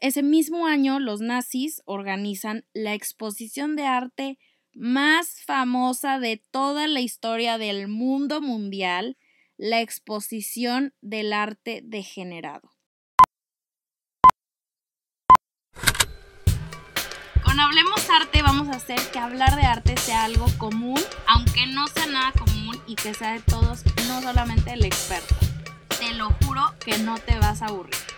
ese mismo año los nazis organizan la exposición de arte más famosa de toda la historia del mundo mundial, la exposición del arte degenerado. Con Hablemos Arte vamos a hacer que hablar de arte sea algo común, aunque no sea nada común y que sea de todos, no solamente el experto. Te lo juro que no te vas a aburrir.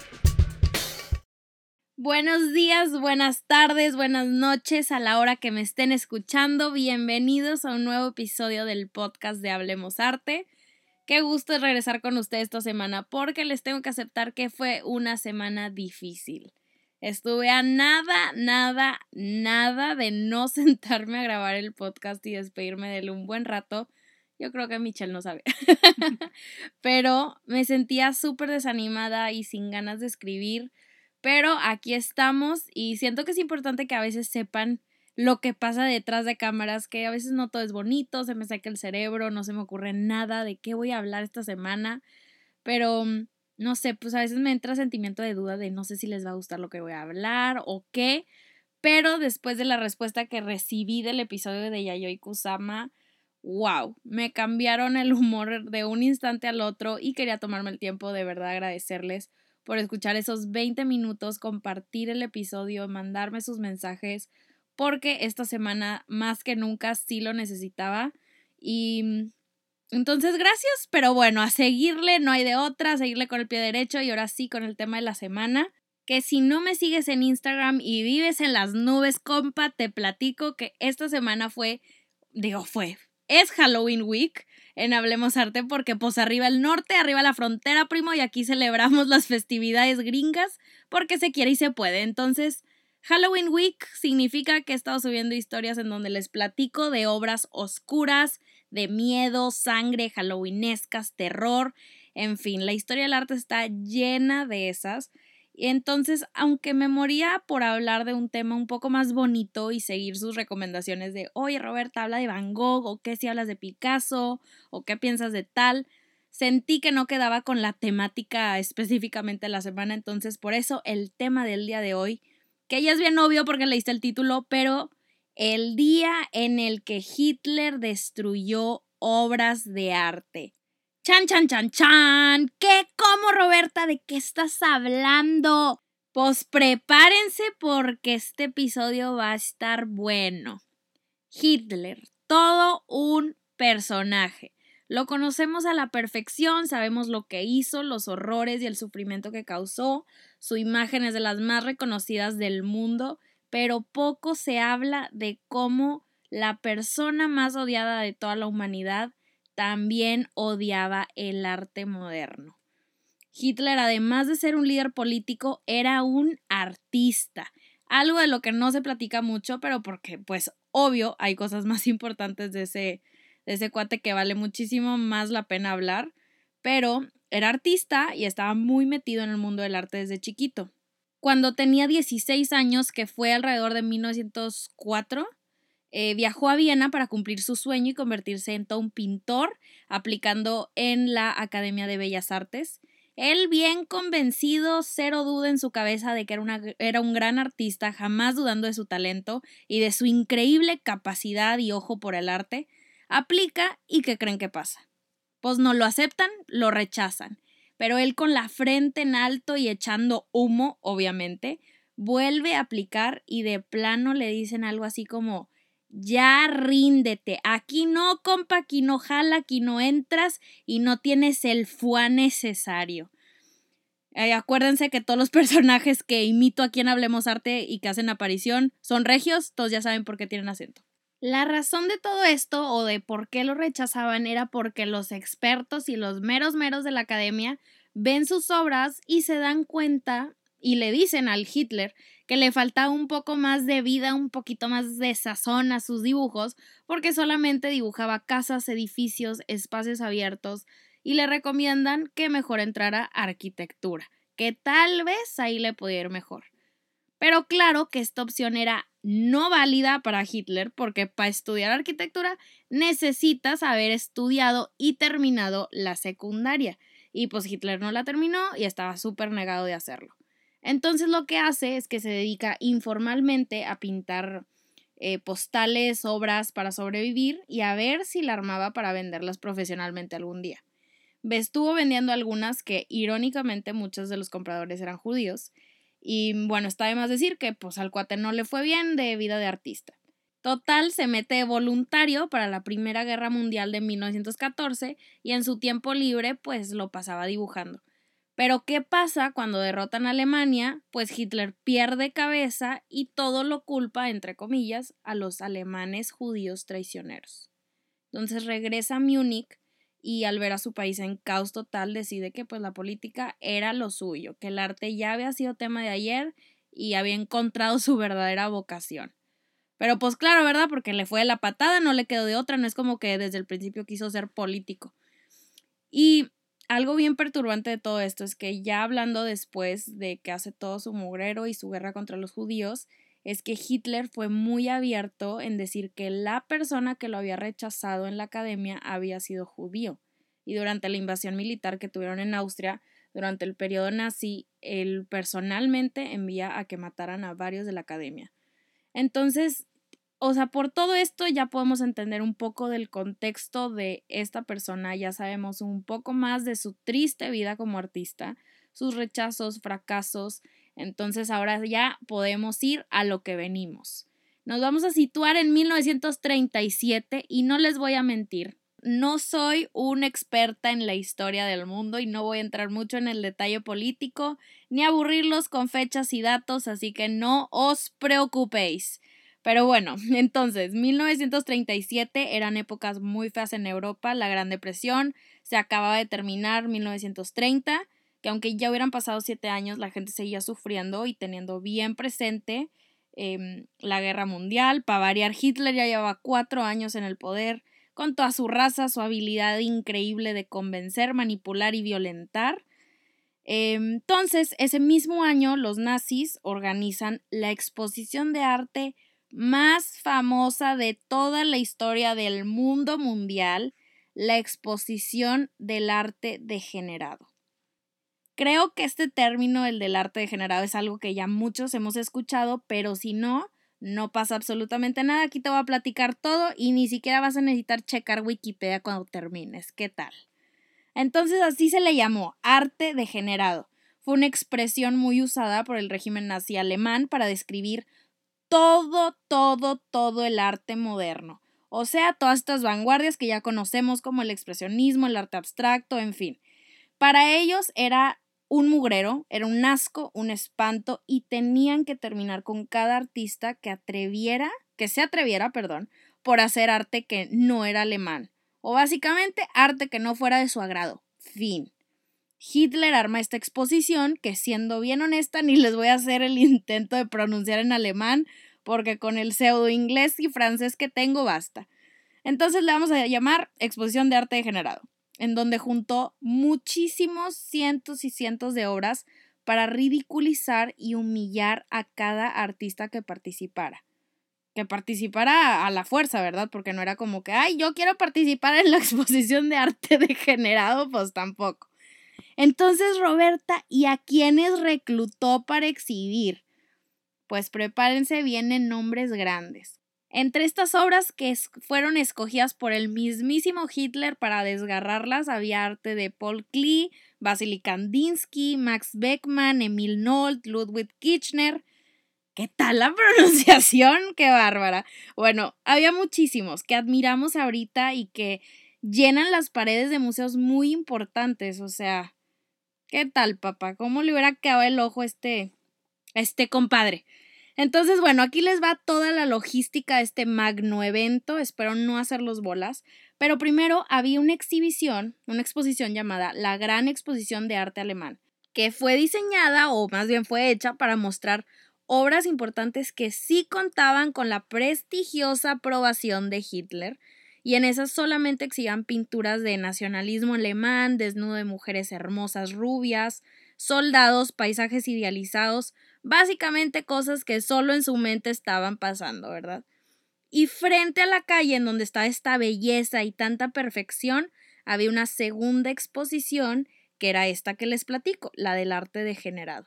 Buenos días, buenas tardes, buenas noches a la hora que me estén escuchando. Bienvenidos a un nuevo episodio del podcast de Hablemos Arte. Qué gusto es regresar con ustedes esta semana porque les tengo que aceptar que fue una semana difícil. Estuve a nada, nada, nada de no sentarme a grabar el podcast y despedirme de él un buen rato. Yo creo que Michelle no sabe. Pero me sentía súper desanimada y sin ganas de escribir pero aquí estamos y siento que es importante que a veces sepan lo que pasa detrás de cámaras, que a veces no todo es bonito, se me saca el cerebro, no se me ocurre nada de qué voy a hablar esta semana, pero mm, no sé, pues a veces me entra sentimiento de duda de no sé si les va a gustar lo que voy a hablar o qué, pero después de la respuesta que recibí del episodio de Yayoi Kusama, wow, me cambiaron el humor de un instante al otro y quería tomarme el tiempo de verdad agradecerles por escuchar esos 20 minutos, compartir el episodio, mandarme sus mensajes, porque esta semana más que nunca sí lo necesitaba. Y mm, entonces, gracias, pero bueno, a seguirle, no hay de otra, a seguirle con el pie derecho y ahora sí con el tema de la semana. Que si no me sigues en Instagram y vives en las nubes, compa, te platico que esta semana fue, digo, fue, es Halloween Week en Hablemos Arte porque pues arriba el norte, arriba la frontera, primo, y aquí celebramos las festividades gringas porque se quiere y se puede. Entonces, Halloween Week significa que he estado subiendo historias en donde les platico de obras oscuras, de miedo, sangre, halloweenescas, terror, en fin, la historia del arte está llena de esas. Entonces, aunque me moría por hablar de un tema un poco más bonito y seguir sus recomendaciones de, oye Roberta, habla de Van Gogh, o qué si hablas de Picasso, o qué piensas de tal, sentí que no quedaba con la temática específicamente de la semana, entonces por eso el tema del día de hoy, que ya es bien obvio porque leíste el título, pero el día en el que Hitler destruyó obras de arte. Chan, chan, chan, chan. ¿Qué? ¿Cómo, Roberta? ¿De qué estás hablando? Pues prepárense porque este episodio va a estar bueno. Hitler, todo un personaje. Lo conocemos a la perfección, sabemos lo que hizo, los horrores y el sufrimiento que causó, su imagen es de las más reconocidas del mundo, pero poco se habla de cómo la persona más odiada de toda la humanidad también odiaba el arte moderno. Hitler, además de ser un líder político, era un artista, algo de lo que no se platica mucho, pero porque, pues, obvio, hay cosas más importantes de ese, de ese cuate que vale muchísimo más la pena hablar, pero era artista y estaba muy metido en el mundo del arte desde chiquito. Cuando tenía 16 años, que fue alrededor de 1904, eh, viajó a Viena para cumplir su sueño y convertirse en todo un pintor, aplicando en la Academia de Bellas Artes. Él, bien convencido, cero duda en su cabeza de que era, era un gran artista, jamás dudando de su talento y de su increíble capacidad y ojo por el arte, aplica y ¿qué creen que pasa? Pues no lo aceptan, lo rechazan. Pero él con la frente en alto y echando humo, obviamente, vuelve a aplicar y de plano le dicen algo así como ya ríndete. Aquí no, compa, aquí no jala, aquí no entras y no tienes el fuá necesario. Eh, acuérdense que todos los personajes que imito aquí en Hablemos Arte y que hacen aparición son regios, todos ya saben por qué tienen acento. La razón de todo esto o de por qué lo rechazaban era porque los expertos y los meros meros de la academia ven sus obras y se dan cuenta y le dicen al Hitler que le faltaba un poco más de vida, un poquito más de sazón a sus dibujos, porque solamente dibujaba casas, edificios, espacios abiertos, y le recomiendan que mejor entrara arquitectura, que tal vez ahí le pudiera ir mejor. Pero claro que esta opción era no válida para Hitler porque para estudiar arquitectura necesitas haber estudiado y terminado la secundaria. Y pues Hitler no la terminó y estaba súper negado de hacerlo. Entonces lo que hace es que se dedica informalmente a pintar eh, postales, obras para sobrevivir y a ver si la armaba para venderlas profesionalmente algún día. Estuvo vendiendo algunas que irónicamente muchos de los compradores eran judíos y bueno, está de más decir que pues al cuate no le fue bien de vida de artista. Total, se mete voluntario para la Primera Guerra Mundial de 1914 y en su tiempo libre pues lo pasaba dibujando. Pero ¿qué pasa cuando derrotan a Alemania? Pues Hitler pierde cabeza y todo lo culpa, entre comillas, a los alemanes judíos traicioneros. Entonces regresa a Múnich y al ver a su país en caos total decide que pues la política era lo suyo, que el arte ya había sido tema de ayer y había encontrado su verdadera vocación. Pero pues claro, ¿verdad? Porque le fue la patada, no le quedó de otra, no es como que desde el principio quiso ser político. Y algo bien perturbante de todo esto es que ya hablando después de que hace todo su mugrero y su guerra contra los judíos, es que Hitler fue muy abierto en decir que la persona que lo había rechazado en la academia había sido judío. Y durante la invasión militar que tuvieron en Austria, durante el periodo nazi, él personalmente envía a que mataran a varios de la academia. Entonces, o sea, por todo esto ya podemos entender un poco del contexto de esta persona, ya sabemos un poco más de su triste vida como artista, sus rechazos, fracasos, entonces ahora ya podemos ir a lo que venimos. Nos vamos a situar en 1937 y no les voy a mentir, no soy una experta en la historia del mundo y no voy a entrar mucho en el detalle político ni aburrirlos con fechas y datos, así que no os preocupéis. Pero bueno, entonces, 1937 eran épocas muy feas en Europa, la Gran Depresión se acababa de terminar 1930, que aunque ya hubieran pasado siete años, la gente seguía sufriendo y teniendo bien presente em, la guerra mundial. Para variar, Hitler ya llevaba cuatro años en el poder, con toda su raza, su habilidad increíble de convencer, manipular y violentar. Em, entonces, ese mismo año, los nazis organizan la exposición de arte más famosa de toda la historia del mundo mundial, la exposición del arte degenerado. Creo que este término, el del arte degenerado, es algo que ya muchos hemos escuchado, pero si no, no pasa absolutamente nada. Aquí te voy a platicar todo y ni siquiera vas a necesitar checar Wikipedia cuando termines. ¿Qué tal? Entonces así se le llamó arte degenerado. Fue una expresión muy usada por el régimen nazi alemán para describir todo, todo, todo el arte moderno. O sea, todas estas vanguardias que ya conocemos como el expresionismo, el arte abstracto, en fin. Para ellos era un mugrero, era un asco, un espanto y tenían que terminar con cada artista que atreviera, que se atreviera, perdón, por hacer arte que no era alemán. O básicamente arte que no fuera de su agrado. Fin. Hitler arma esta exposición que siendo bien honesta ni les voy a hacer el intento de pronunciar en alemán porque con el pseudo inglés y francés que tengo basta. Entonces le vamos a llamar exposición de arte degenerado, en donde juntó muchísimos cientos y cientos de obras para ridiculizar y humillar a cada artista que participara. Que participara a la fuerza, ¿verdad? Porque no era como que, ay, yo quiero participar en la exposición de arte degenerado, pues tampoco. Entonces, Roberta, ¿y a quiénes reclutó para exhibir? Pues prepárense, vienen nombres grandes. Entre estas obras que fueron escogidas por el mismísimo Hitler para desgarrarlas había arte de Paul Klee, Vasily Kandinsky, Max Beckmann, Emil Nolt, Ludwig Kirchner. ¿Qué tal la pronunciación? ¡Qué bárbara! Bueno, había muchísimos que admiramos ahorita y que llenan las paredes de museos muy importantes, o sea, ¿Qué tal, papá? ¿Cómo le hubiera quedado el ojo a este, este compadre? Entonces, bueno, aquí les va toda la logística de este magno evento. Espero no hacerlos bolas. Pero primero había una exhibición, una exposición llamada La Gran Exposición de Arte Alemán, que fue diseñada o más bien fue hecha para mostrar obras importantes que sí contaban con la prestigiosa aprobación de Hitler y en esas solamente exhibían pinturas de nacionalismo alemán, desnudo de mujeres hermosas rubias, soldados, paisajes idealizados, básicamente cosas que solo en su mente estaban pasando, ¿verdad? Y frente a la calle en donde estaba esta belleza y tanta perfección, había una segunda exposición que era esta que les platico, la del arte degenerado.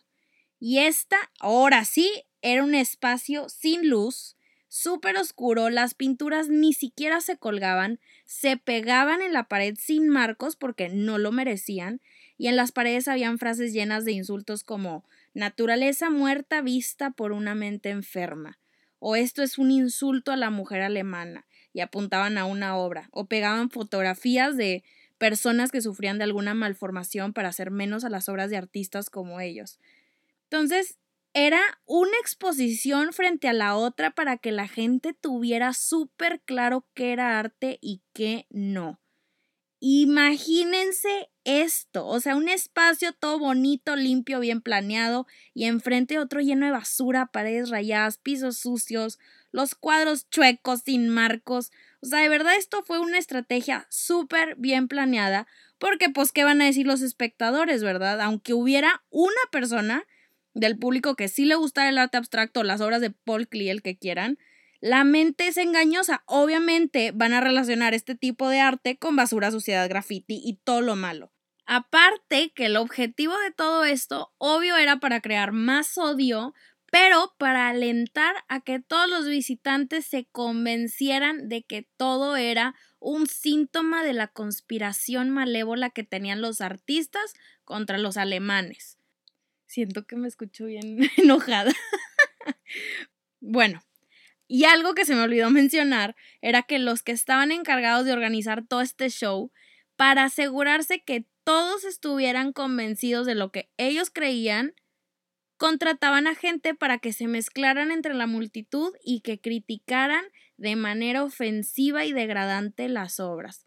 Y esta, ahora sí, era un espacio sin luz, súper oscuro, las pinturas ni siquiera se colgaban, se pegaban en la pared sin marcos porque no lo merecían, y en las paredes habían frases llenas de insultos como naturaleza muerta vista por una mente enferma, o esto es un insulto a la mujer alemana, y apuntaban a una obra, o pegaban fotografías de personas que sufrían de alguna malformación para hacer menos a las obras de artistas como ellos. Entonces, era una exposición frente a la otra para que la gente tuviera súper claro qué era arte y qué no. Imagínense esto, o sea, un espacio todo bonito, limpio, bien planeado y enfrente otro lleno de basura, paredes rayadas, pisos sucios, los cuadros chuecos sin marcos. O sea, de verdad esto fue una estrategia súper bien planeada porque pues qué van a decir los espectadores, ¿verdad? Aunque hubiera una persona del público que sí le gustara el arte abstracto, las obras de Paul Klee, el que quieran, la mente es engañosa. Obviamente van a relacionar este tipo de arte con basura, suciedad, graffiti y todo lo malo. Aparte que el objetivo de todo esto, obvio, era para crear más odio, pero para alentar a que todos los visitantes se convencieran de que todo era un síntoma de la conspiración malévola que tenían los artistas contra los alemanes. Siento que me escucho bien enojada. bueno, y algo que se me olvidó mencionar era que los que estaban encargados de organizar todo este show, para asegurarse que todos estuvieran convencidos de lo que ellos creían, contrataban a gente para que se mezclaran entre la multitud y que criticaran de manera ofensiva y degradante las obras.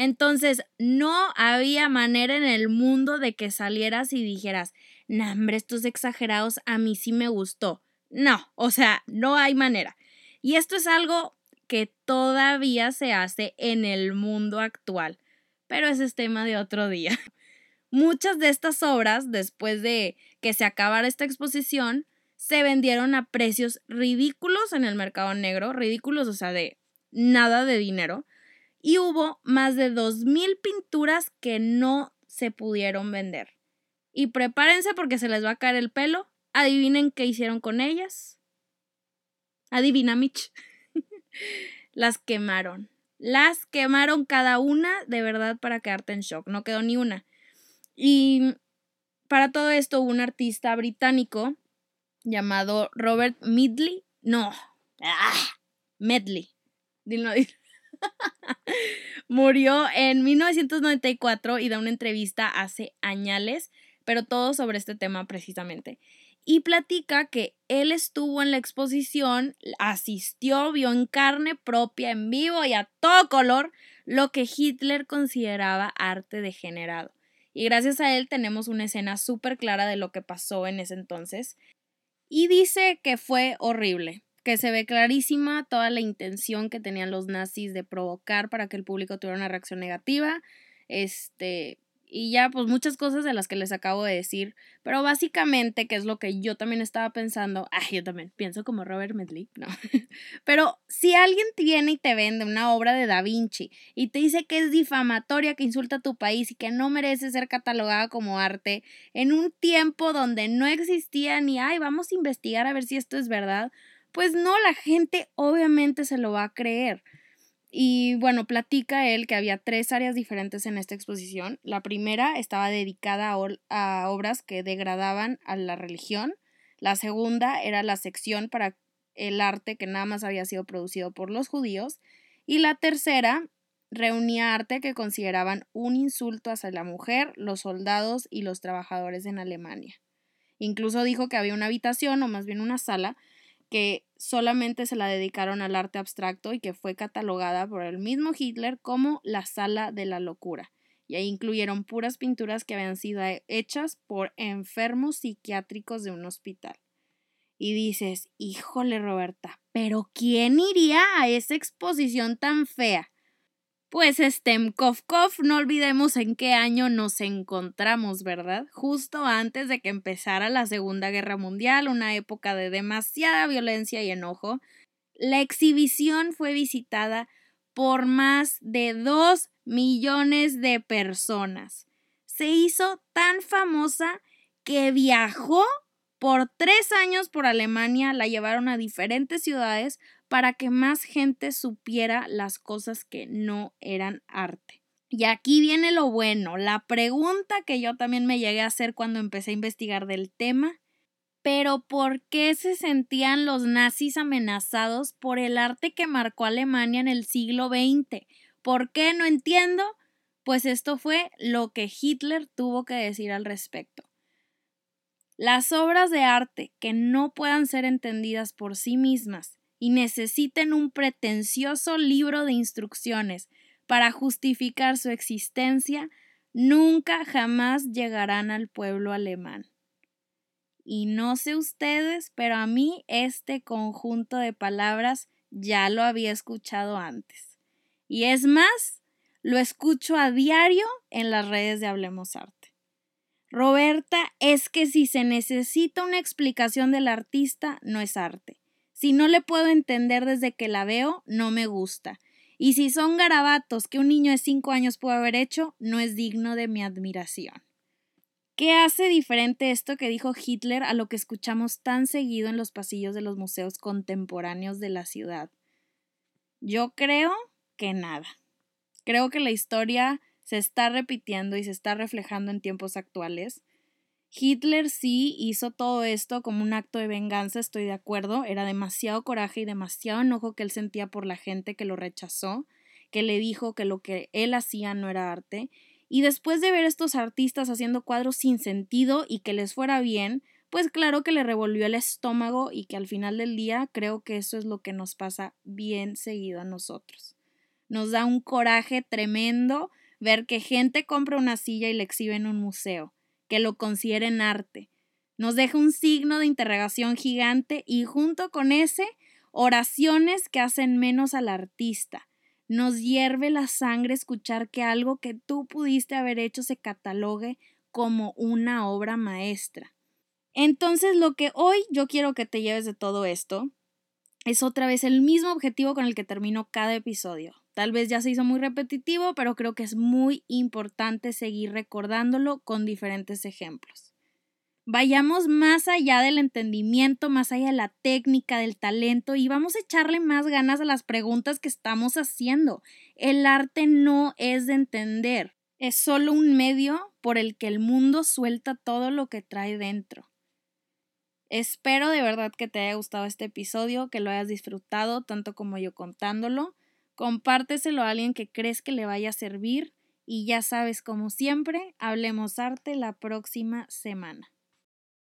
Entonces, no había manera en el mundo de que salieras y dijeras, nah, estos exagerados a mí sí me gustó. No, o sea, no hay manera. Y esto es algo que todavía se hace en el mundo actual, pero ese es tema de otro día. Muchas de estas obras, después de que se acabara esta exposición, se vendieron a precios ridículos en el mercado negro, ridículos, o sea, de nada de dinero, y hubo más de 2.000 pinturas que no se pudieron vender. Y prepárense porque se les va a caer el pelo. Adivinen qué hicieron con ellas. Adivina, Mitch. Las quemaron. Las quemaron cada una de verdad para quedarte en shock. No quedó ni una. Y para todo esto hubo un artista británico llamado Robert Midley. No. ¡Ah! Medley. Dilo, dilo. Murió en 1994 y da una entrevista hace años, pero todo sobre este tema precisamente. Y platica que él estuvo en la exposición, asistió, vio en carne propia, en vivo y a todo color lo que Hitler consideraba arte degenerado. Y gracias a él tenemos una escena súper clara de lo que pasó en ese entonces. Y dice que fue horrible, que se ve clarísima toda la intención que tenían los nazis de provocar para que el público tuviera una reacción negativa. Este, y ya pues muchas cosas de las que les acabo de decir, pero básicamente, que es lo que yo también estaba pensando, ay, yo también pienso como Robert Medley, no, pero si alguien viene y te vende una obra de Da Vinci y te dice que es difamatoria, que insulta a tu país y que no merece ser catalogada como arte, en un tiempo donde no existía ni, ay, vamos a investigar a ver si esto es verdad, pues no, la gente obviamente se lo va a creer. Y bueno, platica él que había tres áreas diferentes en esta exposición. La primera estaba dedicada a, obras que degradaban a la religión. La segunda era la sección para el arte que nada más había sido producido por los judíos. Y la tercera reunía arte que consideraban un insulto hacia la mujer, los soldados y los trabajadores en Alemania. Incluso dijo que había una habitación, o más bien una sala, que solamente se la dedicaron al arte abstracto y que fue catalogada por el mismo Hitler como la sala de la locura. Y ahí incluyeron puras pinturas que habían sido hechas por enfermos psiquiátricos de un hospital. Y dices, híjole Roberta, pero ¿quién iría a esa exposición tan fea? Pues Stemkovkov, no olvidemos en qué año nos encontramos, ¿verdad? Justo antes de que empezara la Segunda Guerra Mundial, una época de demasiada violencia y enojo. La exhibición fue visitada por más de dos millones de personas. Se hizo tan famosa que viajó Por tres años por Alemania la llevaron a diferentes ciudades para que más gente supiera las cosas que no eran arte. Y aquí viene lo bueno, la pregunta que yo también me llegué a hacer cuando empecé a investigar del tema. Pero ¿por qué se sentían los nazis amenazados por el arte que marcó Alemania en el siglo XX? ¿Por qué? No entiendo. Pues esto fue lo que Hitler tuvo que decir al respecto. Las obras de arte que no puedan ser entendidas por sí mismas y necesiten un pretencioso libro de instrucciones para justificar su existencia, nunca jamás llegarán al pueblo alemán. Y no sé ustedes, pero a mí este conjunto de palabras ya lo había escuchado antes. Y es más, lo escucho a diario en las redes de Hablemos Arte. Roberta, es que si se necesita una explicación del artista, no es arte. Si no le puedo entender desde que la veo, no me gusta. Y si son garabatos que un niño de 5 años puede haber hecho, no es digno de mi admiración. ¿Qué hace diferente esto que dijo Hitler a lo que escuchamos tan seguido en los pasillos de los museos contemporáneos de la ciudad? Yo creo que nada. Creo que la historia se está repitiendo y se está reflejando en tiempos actuales. Hitler sí hizo todo esto como un acto de venganza, estoy de acuerdo. Era demasiado coraje y demasiado enojo que él sentía por la gente que lo rechazó, que le dijo que lo que él hacía no era arte. Y después de ver estos artistas haciendo cuadros sin sentido y que les fuera bien, pues claro que le revolvió el estómago y que al final del día creo que eso es lo que nos pasa bien seguido a nosotros. Nos da un coraje tremendo ver que gente compra una silla y la exhibe en un museo que lo consideren arte. Nos deja un signo de interrogación gigante y junto con ese, oraciones que hacen menos al artista. Nos hierve la sangre escuchar que algo que tú pudiste haber hecho se catalogue como una obra maestra. Entonces lo que hoy yo quiero que te lleves de todo esto es otra vez el mismo objetivo con el que termino cada episodio. Tal vez ya se hizo muy repetitivo, pero creo que es muy importante seguir recordándolo con diferentes ejemplos. Vayamos más allá del entendimiento, más allá de la técnica, del talento y vamos a echarle más ganas a las preguntas que estamos haciendo. El arte no es de entender, es solo un medio por el que el mundo suelta todo lo que trae dentro. Espero de verdad que te haya gustado este episodio, que lo hayas disfrutado tanto como yo contándolo. Compárteselo a alguien que crees que le vaya a servir y ya sabes, como siempre, hablemos arte la próxima semana.